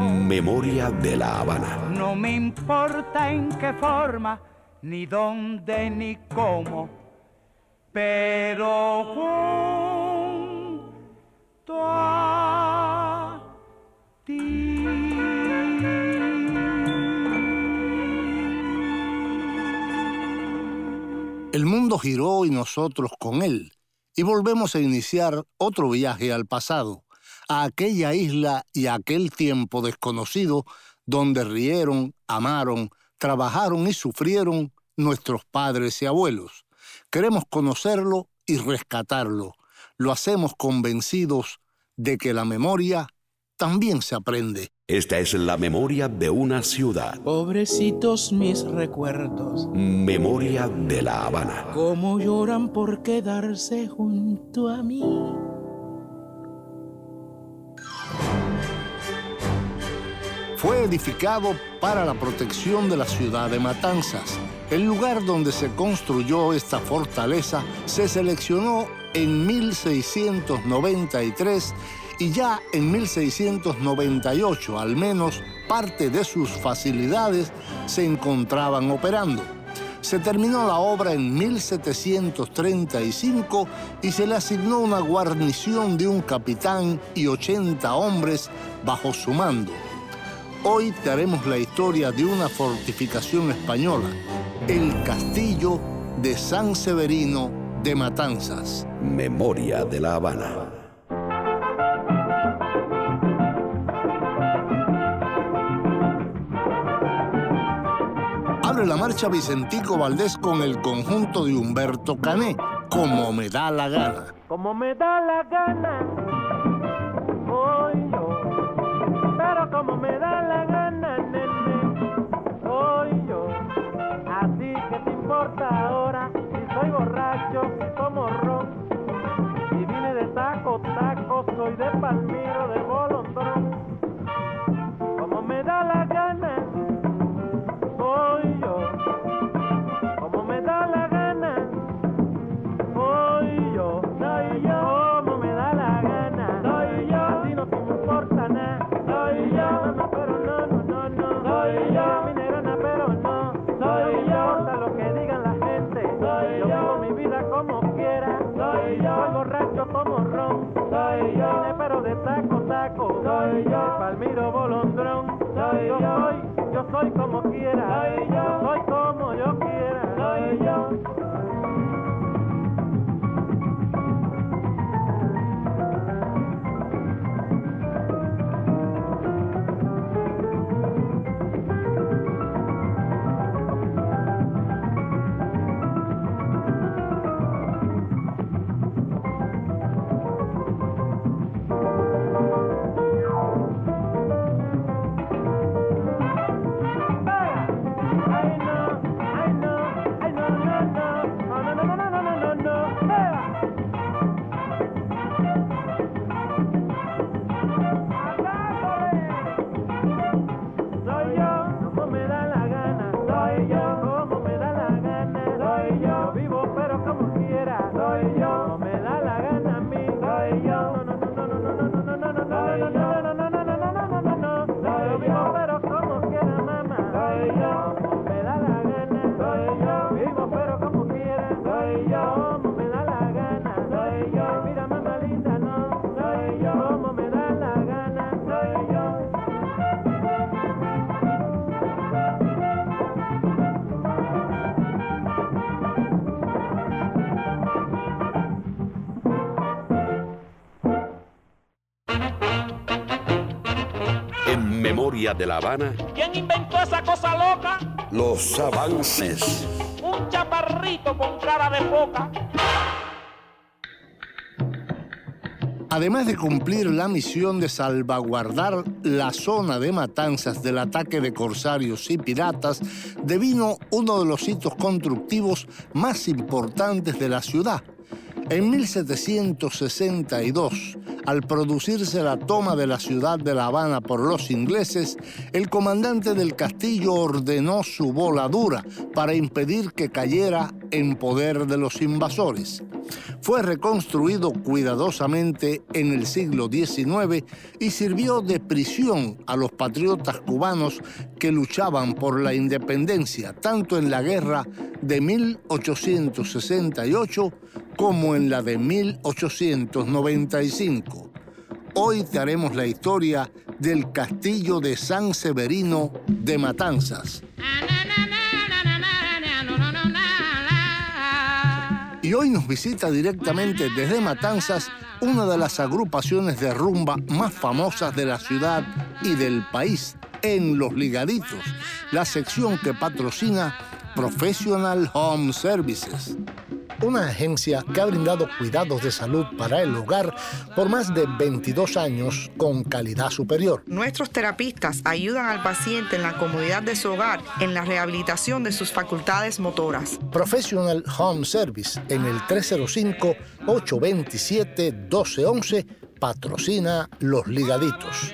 Memoria de la Habana. No me importa en qué forma, ni dónde, ni cómo. Pero junto a El mundo giró y nosotros con él, y volvemos a iniciar otro viaje al pasado, a aquella isla y a aquel tiempo desconocido donde rieron, amaron, trabajaron y sufrieron nuestros padres y abuelos. Queremos conocerlo y rescatarlo. Lo hacemos convencidos de que la memoria también se aprende. Esta es la memoria de una ciudad. Pobrecitos mis recuerdos. Memoria de la Habana. Cómo lloran por quedarse junto a mí. Fue edificado para la protección de la ciudad de Matanzas. El lugar donde se construyó esta fortaleza se seleccionó en 1693 y ya en 1698 al menos parte de sus facilidades se encontraban operando. Se terminó la obra en 1735 y se le asignó una guarnición de un capitán y 80 hombres bajo su mando. Hoy te haremos la historia de una fortificación española, el castillo de San Severino de Matanzas. Memoria de la Habana. Marcha Vicentico Valdés con el conjunto de Humberto Cané, como me da la gana. Como me da la gana, voy yo. Pero como me da la gana, nene, soy yo. Así que te importa ahora si soy borracho como ron. Si vine de taco, taco, soy de palmiro, de soy como quiera. De la Habana, ¿Quién inventó esa cosa loca? los avances. Un chaparrito con cara de foca. Además de cumplir la misión de salvaguardar la zona de matanzas del ataque de corsarios y piratas, devino uno de los hitos constructivos más importantes de la ciudad. En 1762, al producirse la toma de la ciudad de La Habana por los ingleses, el comandante del castillo ordenó su voladura para impedir que cayera en poder de los invasores. Fue reconstruido cuidadosamente en el siglo XIX y sirvió de prisión a los patriotas cubanos que luchaban por la independencia, tanto en la guerra de 1868 como en la de 1895. Hoy te haremos la historia del castillo de San Severino de Matanzas. Y hoy nos visita directamente desde Matanzas una de las agrupaciones de rumba más famosas de la ciudad y del país, en Los Ligaditos, la sección que patrocina Professional Home Services una agencia que ha brindado cuidados de salud para el hogar por más de 22 años con calidad superior. Nuestros terapistas ayudan al paciente en la comodidad de su hogar en la rehabilitación de sus facultades motoras. Professional Home Service en el 305-827-1211 patrocina Los Ligaditos.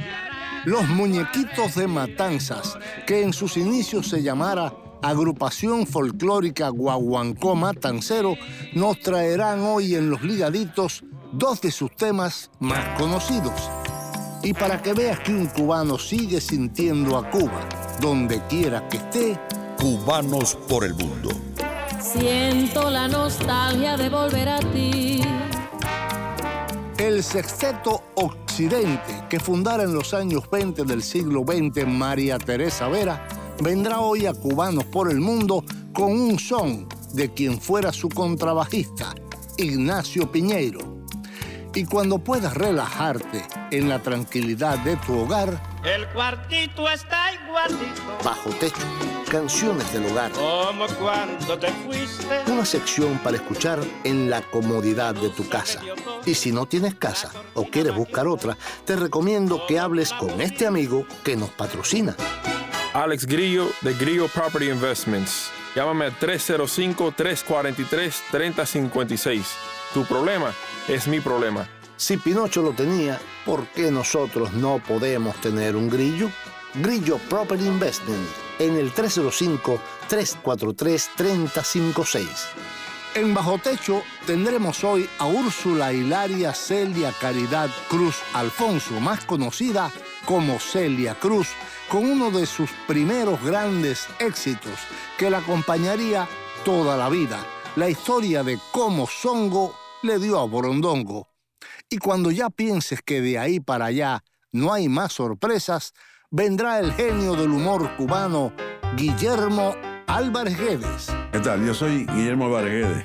Los muñequitos de matanzas, que en sus inicios se llamara agrupación folclórica Guaguancó Matancero, nos traerán hoy en los ligaditos dos de sus temas más conocidos. Y para que veas que un cubano sigue sintiendo a Cuba, donde quiera que esté, Cubanos por el mundo. Siento la nostalgia de volver a ti. El sexteto Occidente, que fundara en los años 20 del siglo XX María Teresa Vera, vendrá hoy a Cubanos por el Mundo con un son de quien fuera su contrabajista, Ignacio Piñeiro. Y cuando puedas relajarte en la tranquilidad de tu hogar, El cuartito está igualito bajo techo, canciones del hogar, como cuando te fuiste. una sección para escuchar en la comodidad de tu casa. Y si no tienes casa o quieres buscar otra, te recomiendo que hables con este amigo que nos patrocina. Alex Grillo de Grillo Property Investments. Llámame al 305-343-3056. Tu problema es mi problema. Si Pinocho lo tenía, ¿por qué nosotros no podemos tener un grillo? Grillo Property Investment en el 305-343-3056. En Bajo Techo tendremos hoy a Úrsula Hilaria Celia Caridad Cruz Alfonso, más conocida como Celia Cruz, con uno de sus primeros grandes éxitos que la acompañaría toda la vida, la historia de cómo Songo le dio a Borondongo. Y cuando ya pienses que de ahí para allá no hay más sorpresas, vendrá el genio del humor cubano, Guillermo Álvarez Guedes. ¿Qué tal? Yo soy Guillermo Álvarez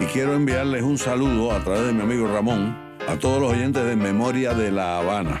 y quiero enviarles un saludo a través de mi amigo Ramón a todos los oyentes de Memoria de La Habana.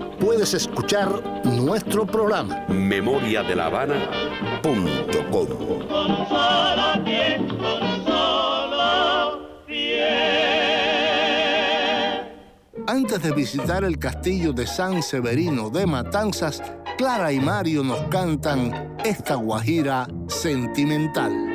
puedes escuchar nuestro programa. Memoria de la. Antes de visitar el castillo de San Severino de Matanzas, Clara y Mario nos cantan esta guajira sentimental.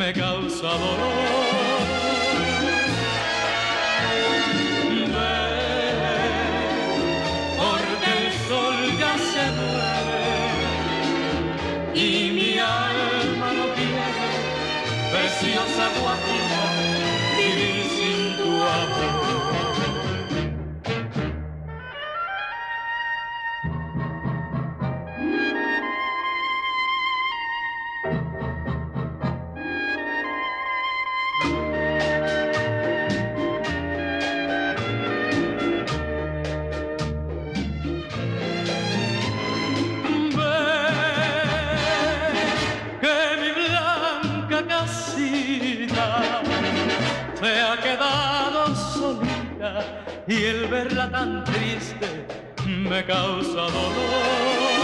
Me causa dolor. Triste me causa dolor.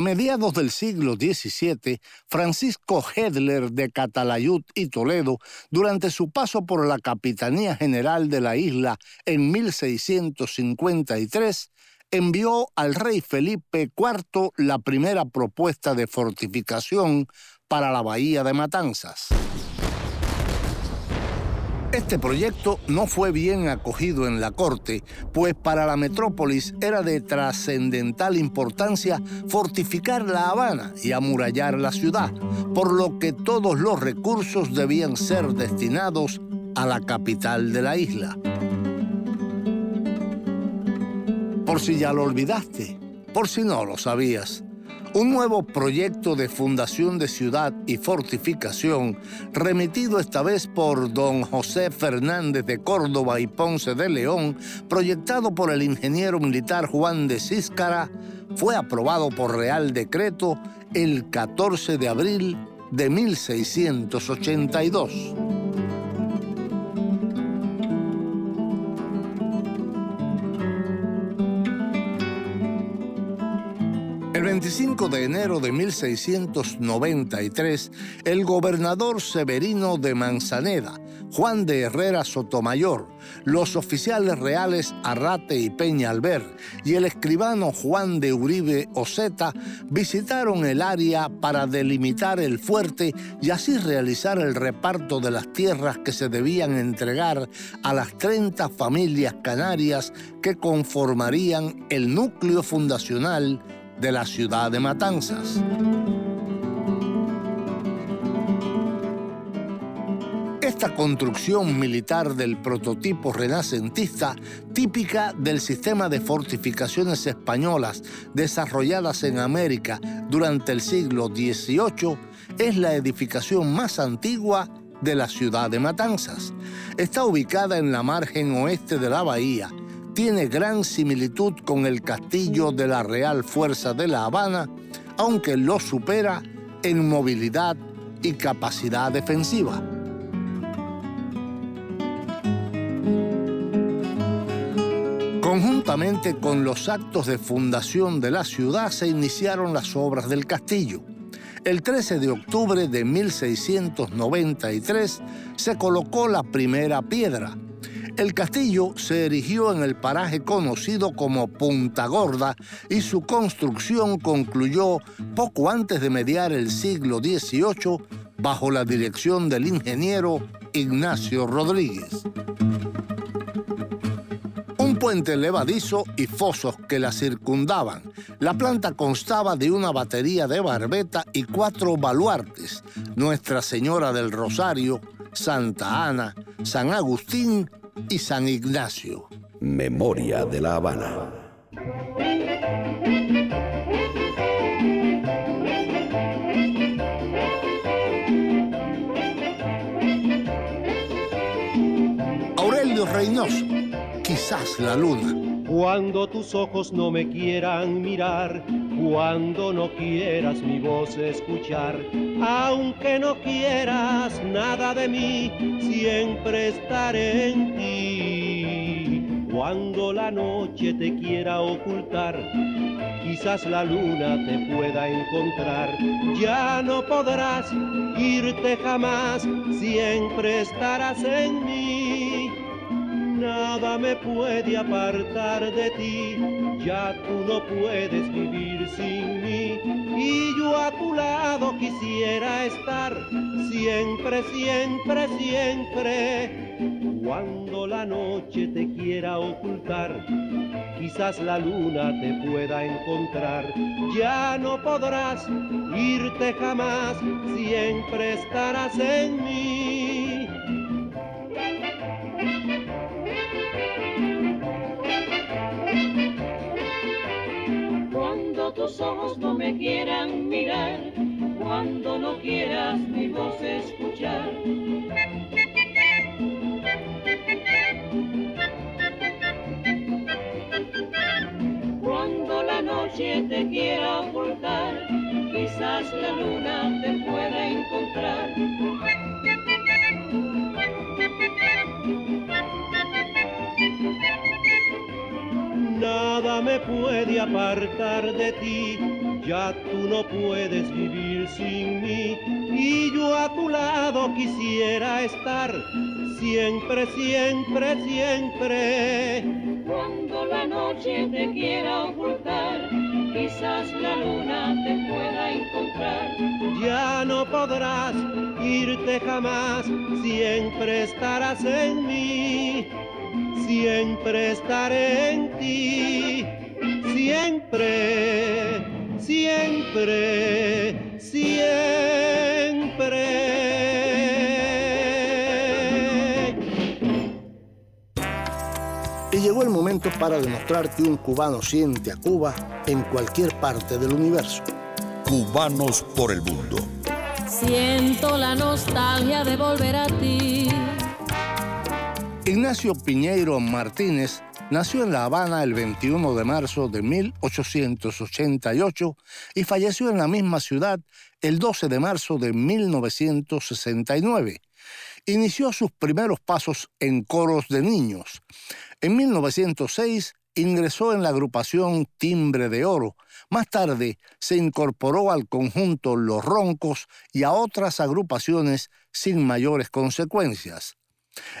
A mediados del siglo XVII, Francisco Hedler de Catalayud y Toledo, durante su paso por la Capitanía General de la isla en 1653, envió al rey Felipe IV la primera propuesta de fortificación para la bahía de Matanzas. Este proyecto no fue bien acogido en la corte, pues para la metrópolis era de trascendental importancia fortificar La Habana y amurallar la ciudad, por lo que todos los recursos debían ser destinados a la capital de la isla. Por si ya lo olvidaste, por si no lo sabías. Un nuevo proyecto de fundación de ciudad y fortificación, remitido esta vez por don José Fernández de Córdoba y Ponce de León, proyectado por el ingeniero militar Juan de Císcara, fue aprobado por Real Decreto el 14 de abril de 1682. 25 de enero de 1693, el gobernador Severino de Manzaneda, Juan de Herrera Sotomayor, los oficiales reales Arrate y Peña Alber y el escribano Juan de Uribe Oceta visitaron el área para delimitar el fuerte y así realizar el reparto de las tierras que se debían entregar a las 30 familias canarias que conformarían el núcleo fundacional de la ciudad de Matanzas. Esta construcción militar del prototipo renacentista, típica del sistema de fortificaciones españolas desarrolladas en América durante el siglo XVIII, es la edificación más antigua de la ciudad de Matanzas. Está ubicada en la margen oeste de la bahía, tiene gran similitud con el castillo de la Real Fuerza de La Habana, aunque lo supera en movilidad y capacidad defensiva. Conjuntamente con los actos de fundación de la ciudad se iniciaron las obras del castillo. El 13 de octubre de 1693 se colocó la primera piedra. El castillo se erigió en el paraje conocido como Punta Gorda y su construcción concluyó poco antes de mediar el siglo XVIII bajo la dirección del ingeniero Ignacio Rodríguez. Un puente levadizo y fosos que la circundaban. La planta constaba de una batería de barbeta y cuatro baluartes, Nuestra Señora del Rosario, Santa Ana, San Agustín y San Ignacio. Memoria de la Habana. Aurelio Reynoso, quizás la luna. Cuando tus ojos no me quieran mirar, cuando no quieras mi voz escuchar, aunque no quieras nada de mí, siempre estaré en ti. Cuando la noche te quiera ocultar, quizás la luna te pueda encontrar. Ya no podrás irte jamás, siempre estarás en mí. Nada me puede apartar de ti, ya tú no puedes vivir sin mí. Y yo a tu lado quisiera estar, siempre, siempre, siempre. Cuando la noche te quiera ocultar, quizás la luna te pueda encontrar. Ya no podrás irte jamás, siempre estarás en mí. Tus ojos no me quieran mirar, cuando no quieras mi voz escuchar. Cuando la noche te quiera ocultar, quizás la luna te pueda encontrar. Nada me puede apartar de ti, ya tú no puedes vivir sin mí. Y yo a tu lado quisiera estar, siempre, siempre, siempre. Cuando la noche te quiera ocultar, quizás la luna te pueda encontrar. Ya no podrás irte jamás, siempre estarás en mí. Siempre estaré en ti, siempre, siempre, siempre. Y llegó el momento para demostrar que un cubano siente a Cuba en cualquier parte del universo. Cubanos por el mundo. Siento la nostalgia de volver a ti. Ignacio Piñeiro Martínez nació en La Habana el 21 de marzo de 1888 y falleció en la misma ciudad el 12 de marzo de 1969. Inició sus primeros pasos en coros de niños. En 1906 ingresó en la agrupación Timbre de Oro. Más tarde se incorporó al conjunto Los Roncos y a otras agrupaciones sin mayores consecuencias.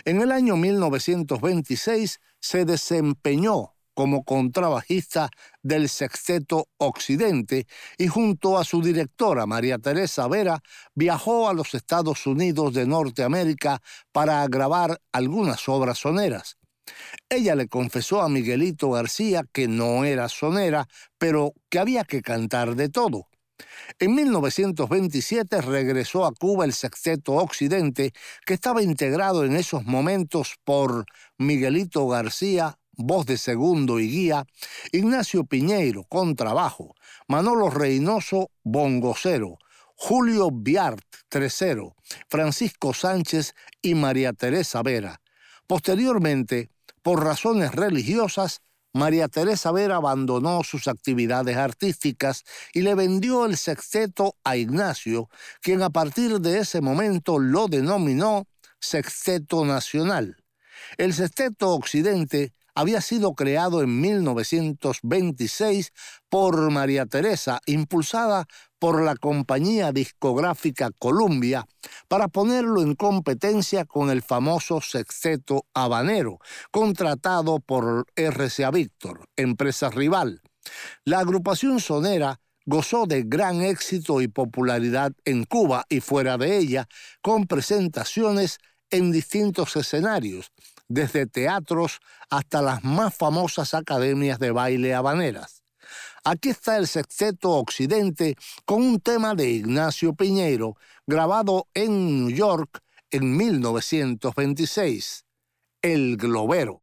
En el año 1926 se desempeñó como contrabajista del Sexteto Occidente y junto a su directora María Teresa Vera viajó a los Estados Unidos de Norteamérica para grabar algunas obras soneras. Ella le confesó a Miguelito García que no era sonera, pero que había que cantar de todo. En 1927 regresó a Cuba el Sexteto Occidente, que estaba integrado en esos momentos por Miguelito García, voz de segundo y guía, Ignacio Piñeiro, contrabajo, Manolo Reynoso, bongocero, Julio Biart, tresero, Francisco Sánchez y María Teresa Vera. Posteriormente, por razones religiosas, María Teresa Vera abandonó sus actividades artísticas y le vendió el sexteto a Ignacio, quien a partir de ese momento lo denominó Sexteto Nacional. El Sexteto Occidente había sido creado en 1926 por María Teresa, impulsada por la compañía discográfica Columbia, para ponerlo en competencia con el famoso sexteto habanero, contratado por RCA Víctor, empresa rival. La agrupación sonera gozó de gran éxito y popularidad en Cuba y fuera de ella, con presentaciones en distintos escenarios, desde teatros hasta las más famosas academias de baile habaneras. Aquí está el sexteto Occidente con un tema de Ignacio Piñeiro, grabado en New York en 1926, El Globero.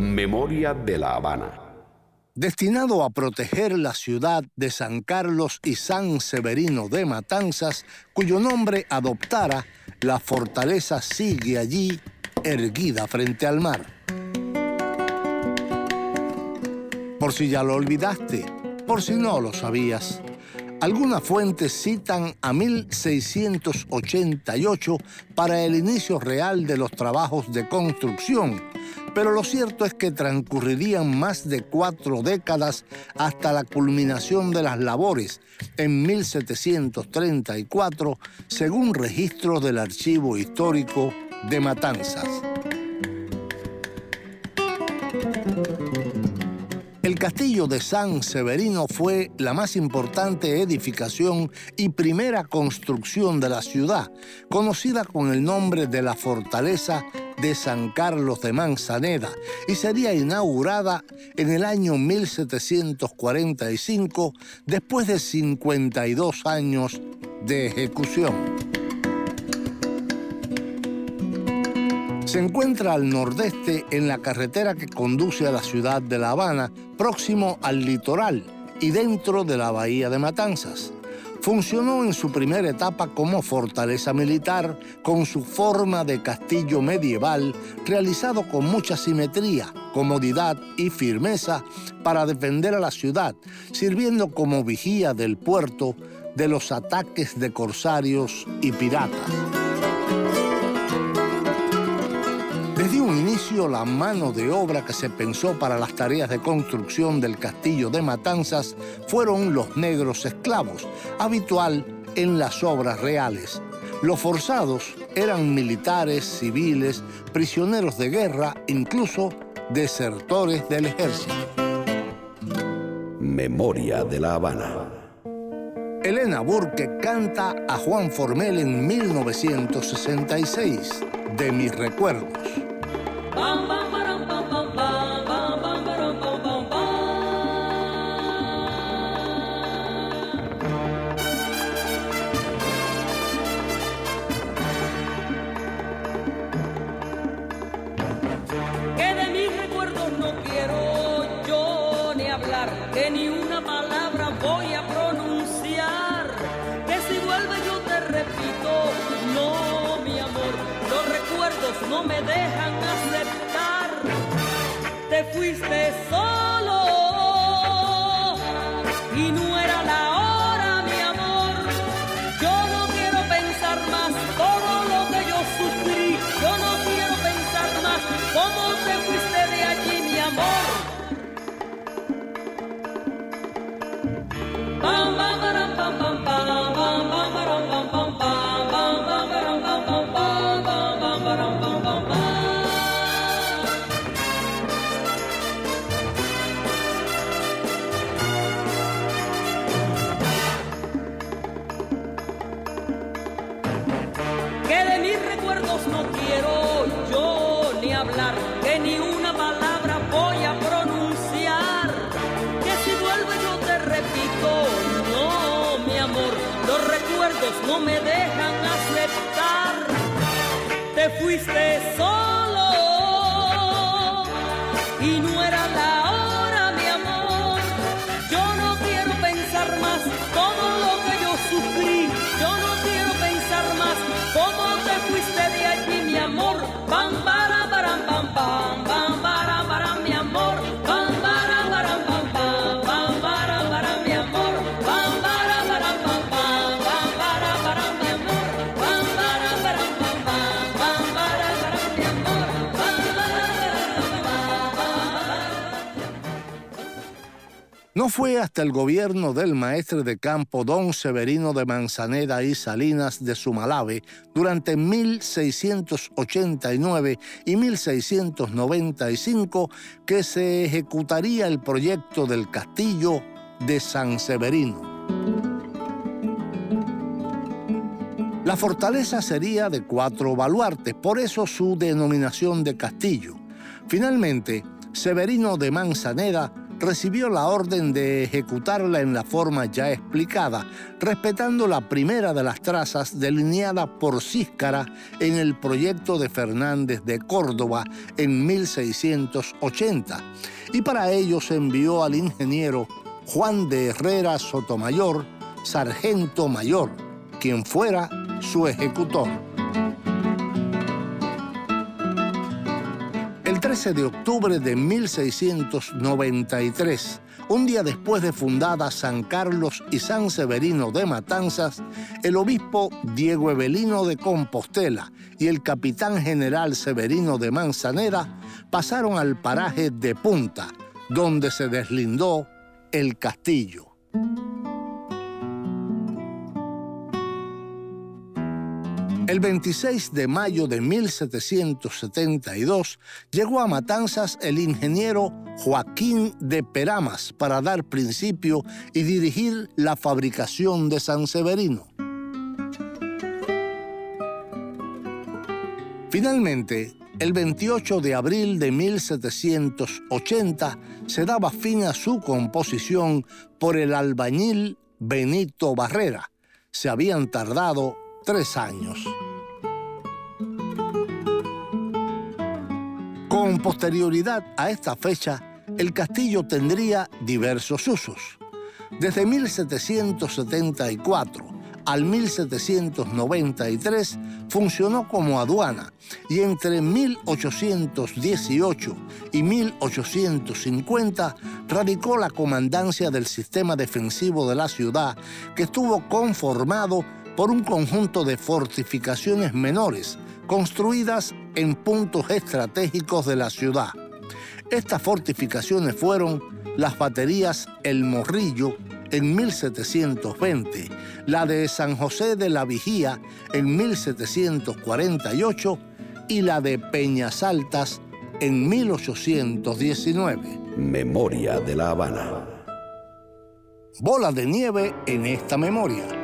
Memoria de La Habana. Destinado a proteger la ciudad de San Carlos y San Severino de Matanzas, cuyo nombre adoptara, la fortaleza sigue allí, erguida frente al mar. Por si ya lo olvidaste, por si no lo sabías. Algunas fuentes citan a 1688 para el inicio real de los trabajos de construcción, pero lo cierto es que transcurrirían más de cuatro décadas hasta la culminación de las labores en 1734, según registros del Archivo Histórico de Matanzas. Castillo de San Severino fue la más importante edificación y primera construcción de la ciudad, conocida con el nombre de la fortaleza de San Carlos de Manzaneda y sería inaugurada en el año 1745 después de 52 años de ejecución. Se encuentra al nordeste en la carretera que conduce a la ciudad de La Habana, próximo al litoral y dentro de la bahía de Matanzas. Funcionó en su primera etapa como fortaleza militar con su forma de castillo medieval realizado con mucha simetría, comodidad y firmeza para defender a la ciudad, sirviendo como vigía del puerto de los ataques de corsarios y piratas. Desde un inicio, la mano de obra que se pensó para las tareas de construcción del castillo de Matanzas fueron los negros esclavos, habitual en las obras reales. Los forzados eran militares, civiles, prisioneros de guerra, incluso desertores del ejército. Memoria de la Habana. Elena Burke canta a Juan Formel en 1966, de mis recuerdos. Que fuiste No fue hasta el gobierno del maestre de campo don Severino de Manzaneda y Salinas de Sumalave durante 1689 y 1695 que se ejecutaría el proyecto del castillo de San Severino. La fortaleza sería de cuatro baluartes, por eso su denominación de castillo. Finalmente, Severino de Manzaneda recibió la orden de ejecutarla en la forma ya explicada, respetando la primera de las trazas delineada por Císcara en el proyecto de Fernández de Córdoba en 1680. Y para ello se envió al ingeniero Juan de Herrera Sotomayor, sargento mayor, quien fuera su ejecutor. 13 de octubre de 1693, un día después de fundada San Carlos y San Severino de Matanzas, el obispo Diego Evelino de Compostela y el capitán general Severino de Manzanera pasaron al paraje de Punta, donde se deslindó el castillo. El 26 de mayo de 1772 llegó a Matanzas el ingeniero Joaquín de Peramas para dar principio y dirigir la fabricación de San Severino. Finalmente, el 28 de abril de 1780 se daba fin a su composición por el albañil Benito Barrera. Se habían tardado tres años. Con posterioridad a esta fecha, el castillo tendría diversos usos. Desde 1774 al 1793 funcionó como aduana y entre 1818 y 1850 radicó la comandancia del sistema defensivo de la ciudad que estuvo conformado por un conjunto de fortificaciones menores construidas en puntos estratégicos de la ciudad. Estas fortificaciones fueron las baterías El Morrillo en 1720, la de San José de la Vigía en 1748 y la de Peñas Altas en 1819. Memoria de la Habana. Bola de nieve en esta memoria.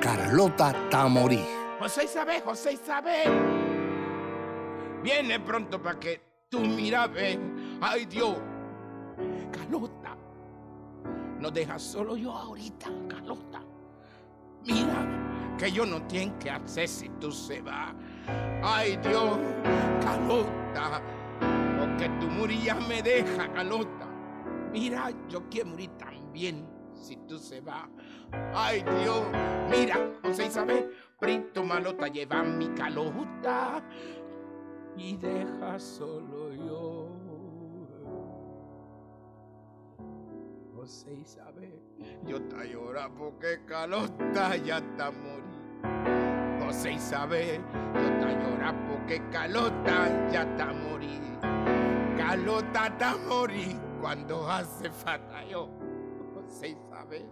Carlota Tamorí. José Isabel, José Isabel. Viene pronto para que tú mira. Ay Dios. Carlota. No dejas solo yo ahorita, Carlota. Mira, que yo no tengo que hacer si tú se va. Ay Dios, Carlota. Porque tu morías me deja, Carlota. Mira, yo quiero morir también si tú se va. Ay Dios, mira, José Isabel, Prito Malota lleva mi calota y deja solo yo. José Isabel, yo te llora porque calota ya está morir. José Isabel, yo te llora porque calota ya está morir. Calota está morir cuando hace falta yo. José Isabel,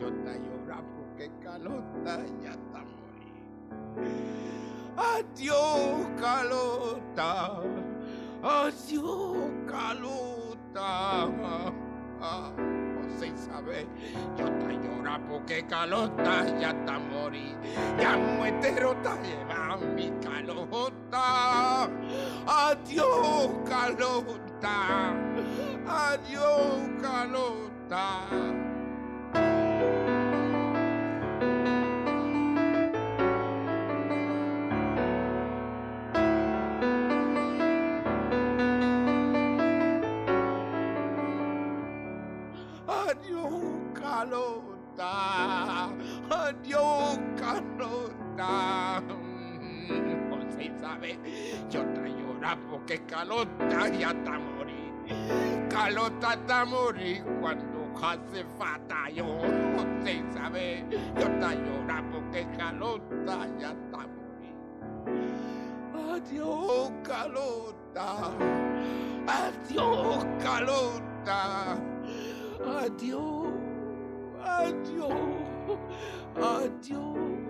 yo te llora porque calota ya está morir. Adiós, calota. Adiós, calota. José Isabel, yo te llora porque calota ya está morir. Ya muetero te lleva mi calota. Adiós, calota. Adiós, calota. Llora porque calota ya está morir. Calota está morir cuando hace falta yo. José Isabel, yo te llora porque calota ya está morir. Adiós, calota. Adiós, calota. Adiós, adiós, adiós.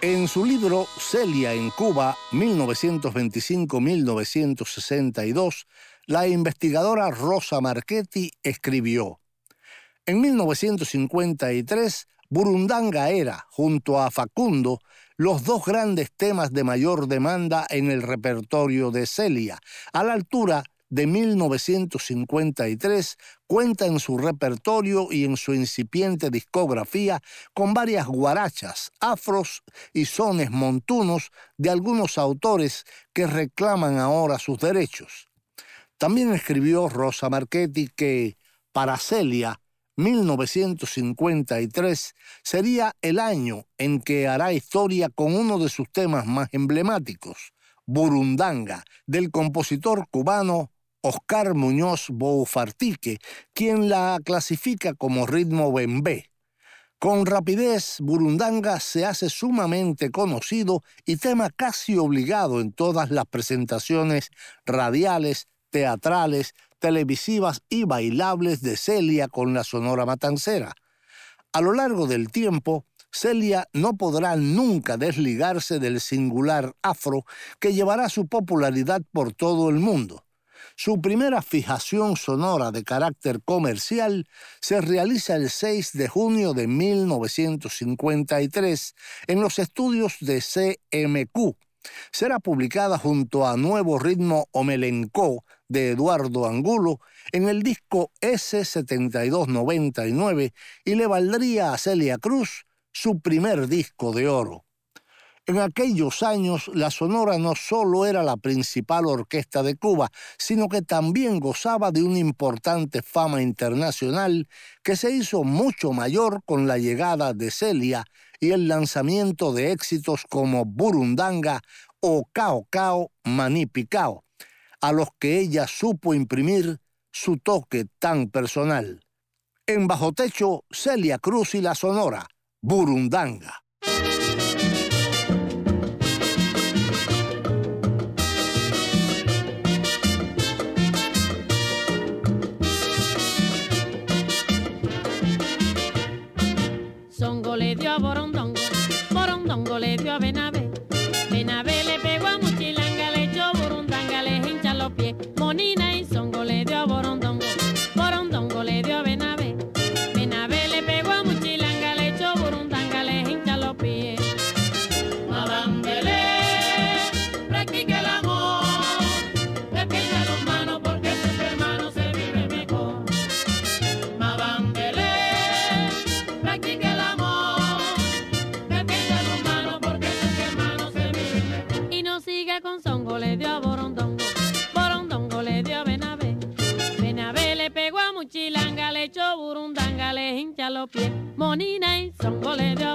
En su libro Celia en Cuba, 1925-1962, la investigadora Rosa Marchetti escribió, En 1953, Burundanga era, junto a Facundo, los dos grandes temas de mayor demanda en el repertorio de Celia, a la altura de 1953 cuenta en su repertorio y en su incipiente discografía con varias guarachas, afros y sones montunos de algunos autores que reclaman ahora sus derechos. También escribió Rosa Marchetti que, para Celia, 1953 sería el año en que hará historia con uno de sus temas más emblemáticos, Burundanga, del compositor cubano Oscar Muñoz Boufartique, quien la clasifica como ritmo bembé. Con rapidez, Burundanga se hace sumamente conocido y tema casi obligado en todas las presentaciones radiales, teatrales, televisivas y bailables de Celia con la Sonora Matancera. A lo largo del tiempo, Celia no podrá nunca desligarse del singular afro que llevará su popularidad por todo el mundo. Su primera fijación sonora de carácter comercial se realiza el 6 de junio de 1953 en los estudios de CMQ. Será publicada junto a Nuevo Ritmo Omelencó de Eduardo Angulo en el disco S7299 y le valdría a Celia Cruz su primer disco de oro. En aquellos años, la Sonora no solo era la principal orquesta de Cuba, sino que también gozaba de una importante fama internacional que se hizo mucho mayor con la llegada de Celia y el lanzamiento de éxitos como Burundanga o Cao Cao Manipicao, a los que ella supo imprimir su toque tan personal. En Bajo Techo, Celia Cruz y la Sonora, Burundanga. Dio a Borondongo, Borondongo le dio a Benavé, Benavé le pegó a Muchilanga, le echó Burundanga, le hincha los pies, Monina y Songo le dio a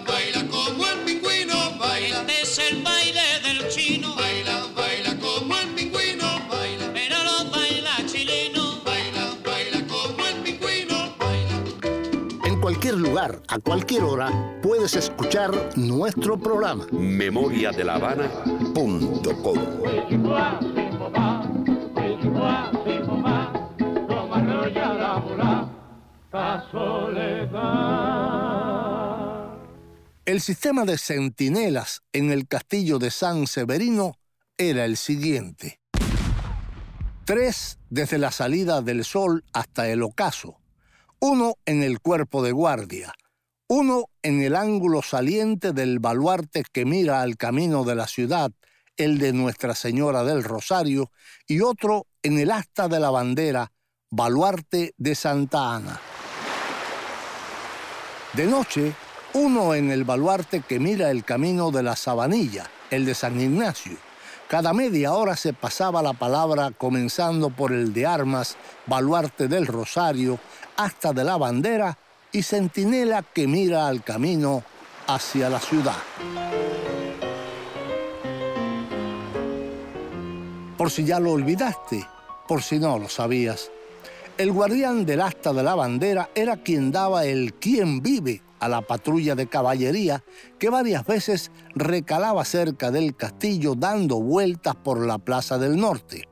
a cualquier hora, puedes escuchar nuestro programa. Memoria de la Habana.com. El sistema de centinelas en el castillo de San Severino era el siguiente. Tres desde la salida del sol hasta el ocaso, uno en el cuerpo de guardia, uno en el ángulo saliente del baluarte que mira al camino de la ciudad, el de Nuestra Señora del Rosario, y otro en el asta de la bandera, baluarte de Santa Ana. De noche, uno en el baluarte que mira el camino de la Sabanilla, el de San Ignacio. Cada media hora se pasaba la palabra comenzando por el de armas, baluarte del Rosario, hasta de la bandera y centinela que mira al camino hacia la ciudad. Por si ya lo olvidaste, por si no lo sabías, el guardián del asta de la bandera era quien daba el quién vive a la patrulla de caballería que varias veces recalaba cerca del castillo dando vueltas por la Plaza del Norte.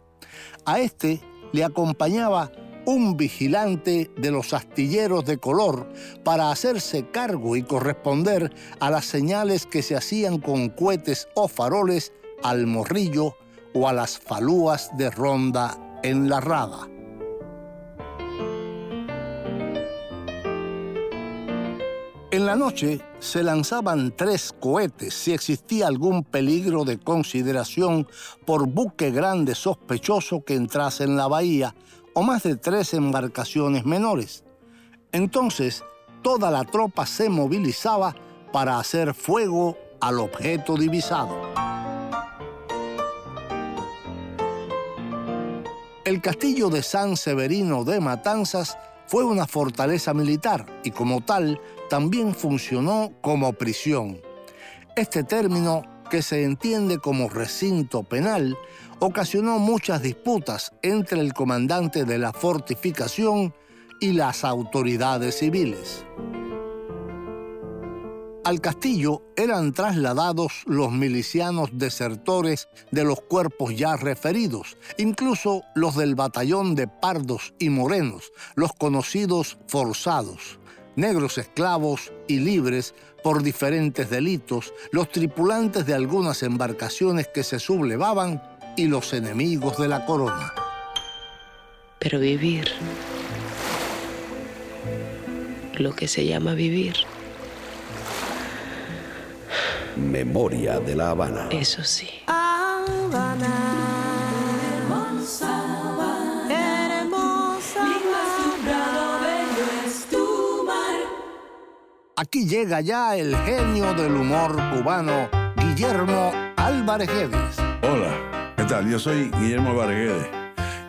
A este le acompañaba un vigilante de los astilleros de color para hacerse cargo y corresponder a las señales que se hacían con cohetes o faroles al morrillo o a las falúas de ronda en la rada. En la noche se lanzaban tres cohetes si existía algún peligro de consideración por buque grande sospechoso que entrase en la bahía o más de tres embarcaciones menores. Entonces, toda la tropa se movilizaba para hacer fuego al objeto divisado. El castillo de San Severino de Matanzas fue una fortaleza militar y como tal también funcionó como prisión. Este término, que se entiende como recinto penal, ocasionó muchas disputas entre el comandante de la fortificación y las autoridades civiles. Al castillo eran trasladados los milicianos desertores de los cuerpos ya referidos, incluso los del batallón de pardos y morenos, los conocidos forzados, negros esclavos y libres por diferentes delitos, los tripulantes de algunas embarcaciones que se sublevaban y los enemigos de la corona. Pero vivir, lo que se llama vivir, Memoria de la Habana. eso sí. Habana, Aquí llega ya el genio del humor cubano, Guillermo Álvarez Guedes. Hola, ¿qué tal? Yo soy Guillermo Varguedes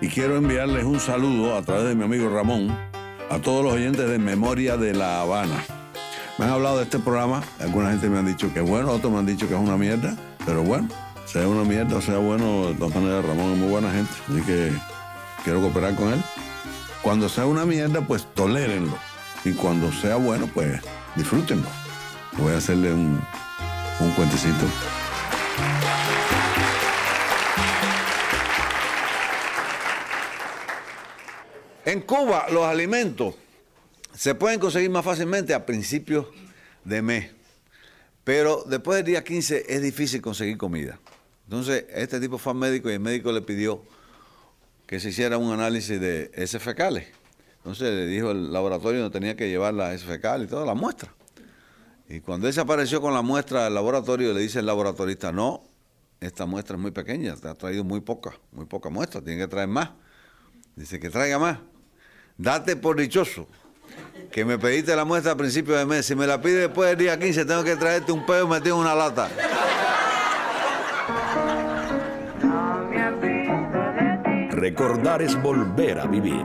y quiero enviarles un saludo a través de mi amigo Ramón a todos los oyentes de Memoria de La Habana. Me han hablado de este programa, alguna gente me han dicho que es bueno, otros me han dicho que es una mierda, pero bueno, sea una mierda o sea bueno, de todas maneras Ramón es muy buena gente, así que quiero cooperar con él. Cuando sea una mierda, pues tolérenlo. Y cuando sea bueno, pues disfrútenlo. Voy a hacerle un, un cuentecito. En Cuba los alimentos se pueden conseguir más fácilmente a principios de mes, pero después del día 15 es difícil conseguir comida. Entonces este tipo fue al médico y el médico le pidió que se hiciera un análisis de heces fecales. Entonces le dijo el laboratorio no tenía que llevar la fecal y toda la muestra. Y cuando él se apareció con la muestra del laboratorio, le dice el laboratorista, no, esta muestra es muy pequeña, te ha traído muy poca, muy poca muestra, tiene que traer más. Dice que traiga más. Date por dichoso que me pediste la muestra a principios de mes. Si me la pides después del día 15, tengo que traerte un pedo metido en una lata. Recordar es volver a vivir.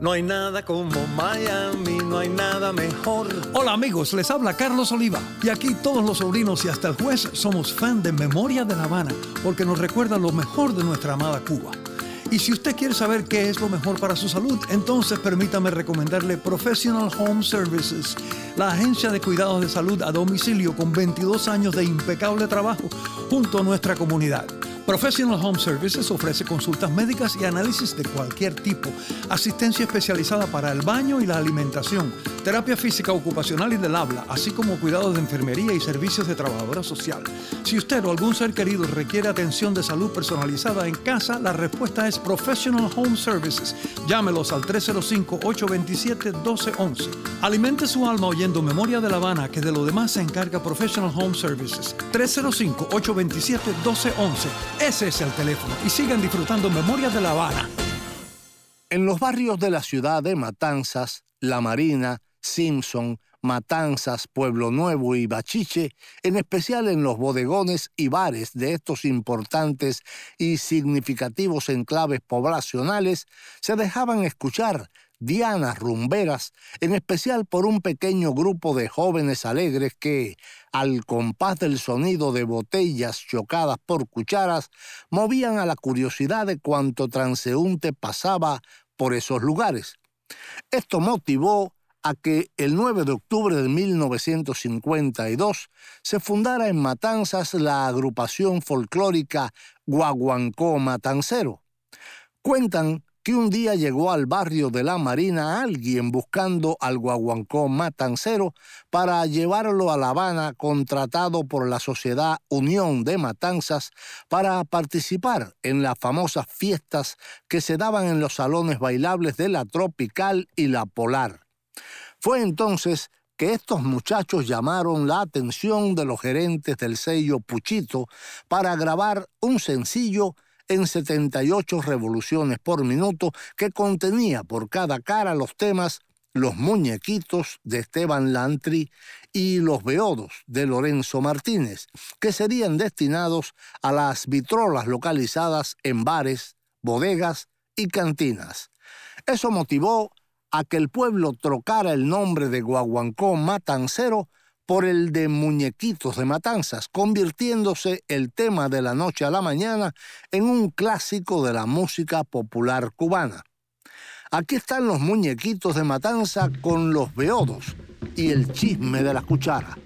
No hay nada como Miami, no hay nada mejor. Hola amigos, les habla Carlos Oliva y aquí todos los sobrinos y hasta el juez somos fan de Memoria de La Habana porque nos recuerda lo mejor de nuestra amada Cuba. Y si usted quiere saber qué es lo mejor para su salud, entonces permítame recomendarle Professional Home Services, la agencia de cuidados de salud a domicilio con 22 años de impecable trabajo junto a nuestra comunidad. Professional Home Services ofrece consultas médicas y análisis de cualquier tipo, asistencia especializada para el baño y la alimentación, terapia física ocupacional y del habla, así como cuidados de enfermería y servicios de trabajadora social. Si usted o algún ser querido requiere atención de salud personalizada en casa, la respuesta es Professional Home Services. Llámelos al 305-827-1211. Alimente su alma oyendo Memoria de La Habana, que de lo demás se encarga Professional Home Services. 305-827-1211. Ese es el teléfono. Y sigan disfrutando Memoria de La Habana. En los barrios de la ciudad de Matanzas, La Marina, Simpson, Matanzas, Pueblo Nuevo y Bachiche, en especial en los bodegones y bares de estos importantes y significativos enclaves poblacionales, se dejaban escuchar dianas rumberas, en especial por un pequeño grupo de jóvenes alegres que, al compás del sonido de botellas chocadas por cucharas, movían a la curiosidad de cuanto transeúnte pasaba por esos lugares. Esto motivó a que el 9 de octubre de 1952 se fundara en Matanzas la agrupación folclórica Guaguancó Matancero. Cuentan que un día llegó al barrio de la Marina alguien buscando al guaguancó matancero para llevarlo a La Habana contratado por la Sociedad Unión de Matanzas para participar en las famosas fiestas que se daban en los salones bailables de la Tropical y la Polar. Fue entonces que estos muchachos llamaron la atención de los gerentes del sello Puchito para grabar un sencillo en 78 revoluciones por minuto que contenía por cada cara los temas Los Muñequitos de Esteban Lantri y Los Beodos de Lorenzo Martínez, que serían destinados a las vitrolas localizadas en bares, bodegas y cantinas. Eso motivó a que el pueblo trocara el nombre de Guaguancó Matancero por el de Muñequitos de Matanzas, convirtiéndose el tema de la noche a la mañana en un clásico de la música popular cubana. Aquí están los muñequitos de Matanza con los beodos y el chisme de la cuchara.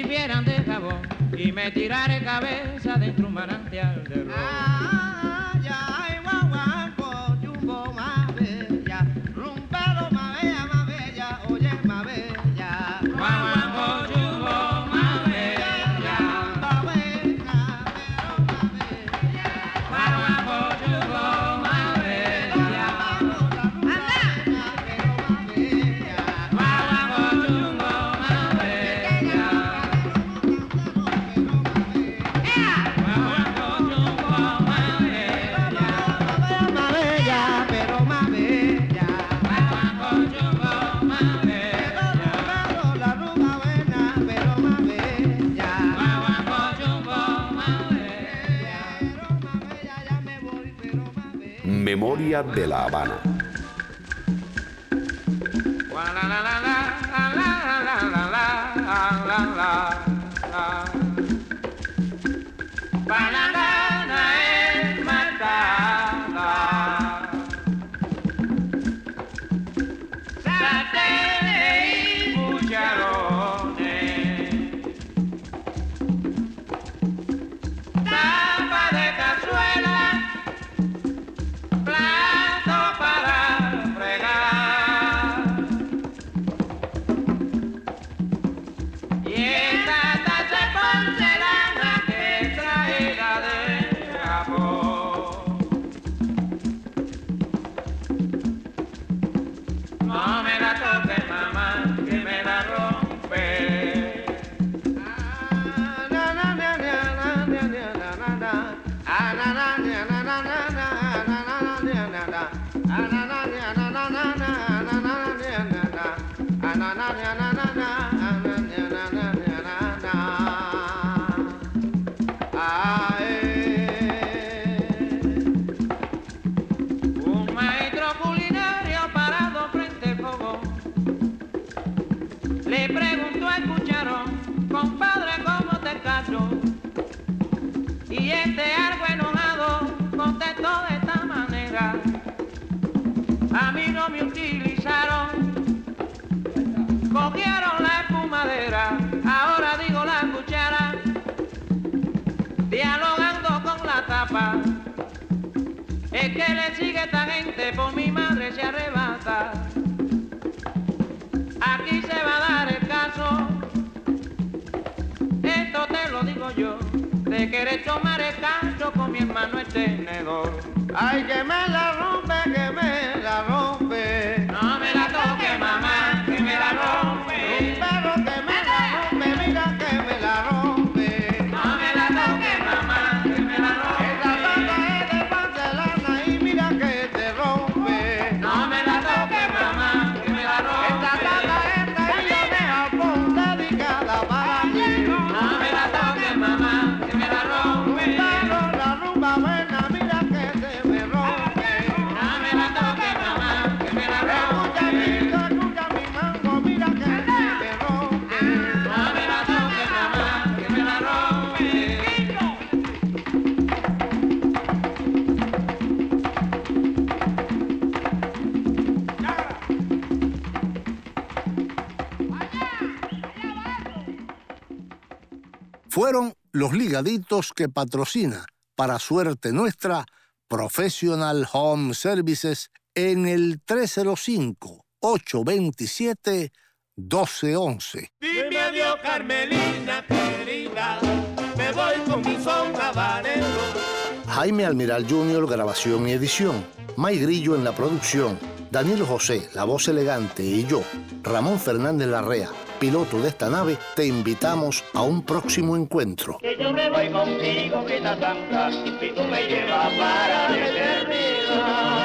Sirvieran de jabón y me tirare cabeza dentro un manantial de ron. Memoria de la Habana. Me utilizaron, cogieron la espumadera, ahora digo la cuchara, dialogando con la tapa. Es que le sigue esta gente, por mi madre se arrebata. Aquí se va a dar el caso. Esto te lo digo yo. De querer tomar el cacho con mi hermano el tenedor. Ay, que me la rompe, que me Fueron los ligaditos que patrocina, para suerte nuestra, Professional Home Services en el 305-827-1211. Dime adiós, Carmelina querida, me voy con mi son habanero. Jaime Almiral Jr., grabación y edición. May Grillo en la producción. Daniel José, la voz elegante, y yo, Ramón Fernández Larrea, piloto de esta nave, te invitamos a un próximo encuentro. Que yo me voy contigo, la santa, y tú me llevas para la eternidad.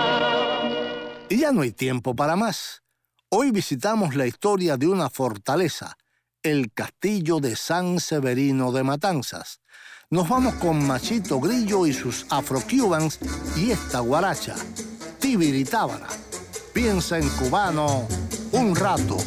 Y ya no hay tiempo para más. Hoy visitamos la historia de una fortaleza, el castillo de San Severino de Matanzas. Nos vamos con Machito Grillo y sus afro-cubans y esta guaracha, Tibiritábara. Piensa en cubano un rato.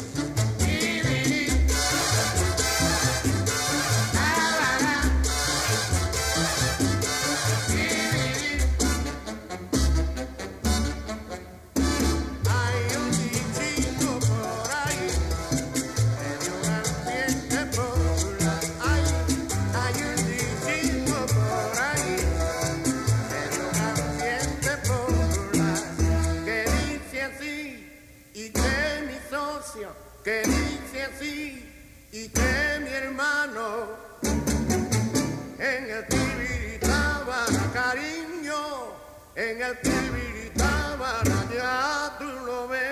que dice así y que mi hermano en el tibiritaba cariño, en el tibiritaba ya tú lo ves.